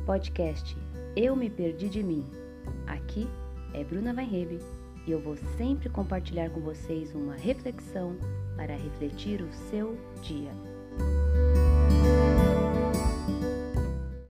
podcast Eu Me Perdi de Mim. Aqui é Bruna Weinrebe e eu vou sempre compartilhar com vocês uma reflexão para refletir o seu dia.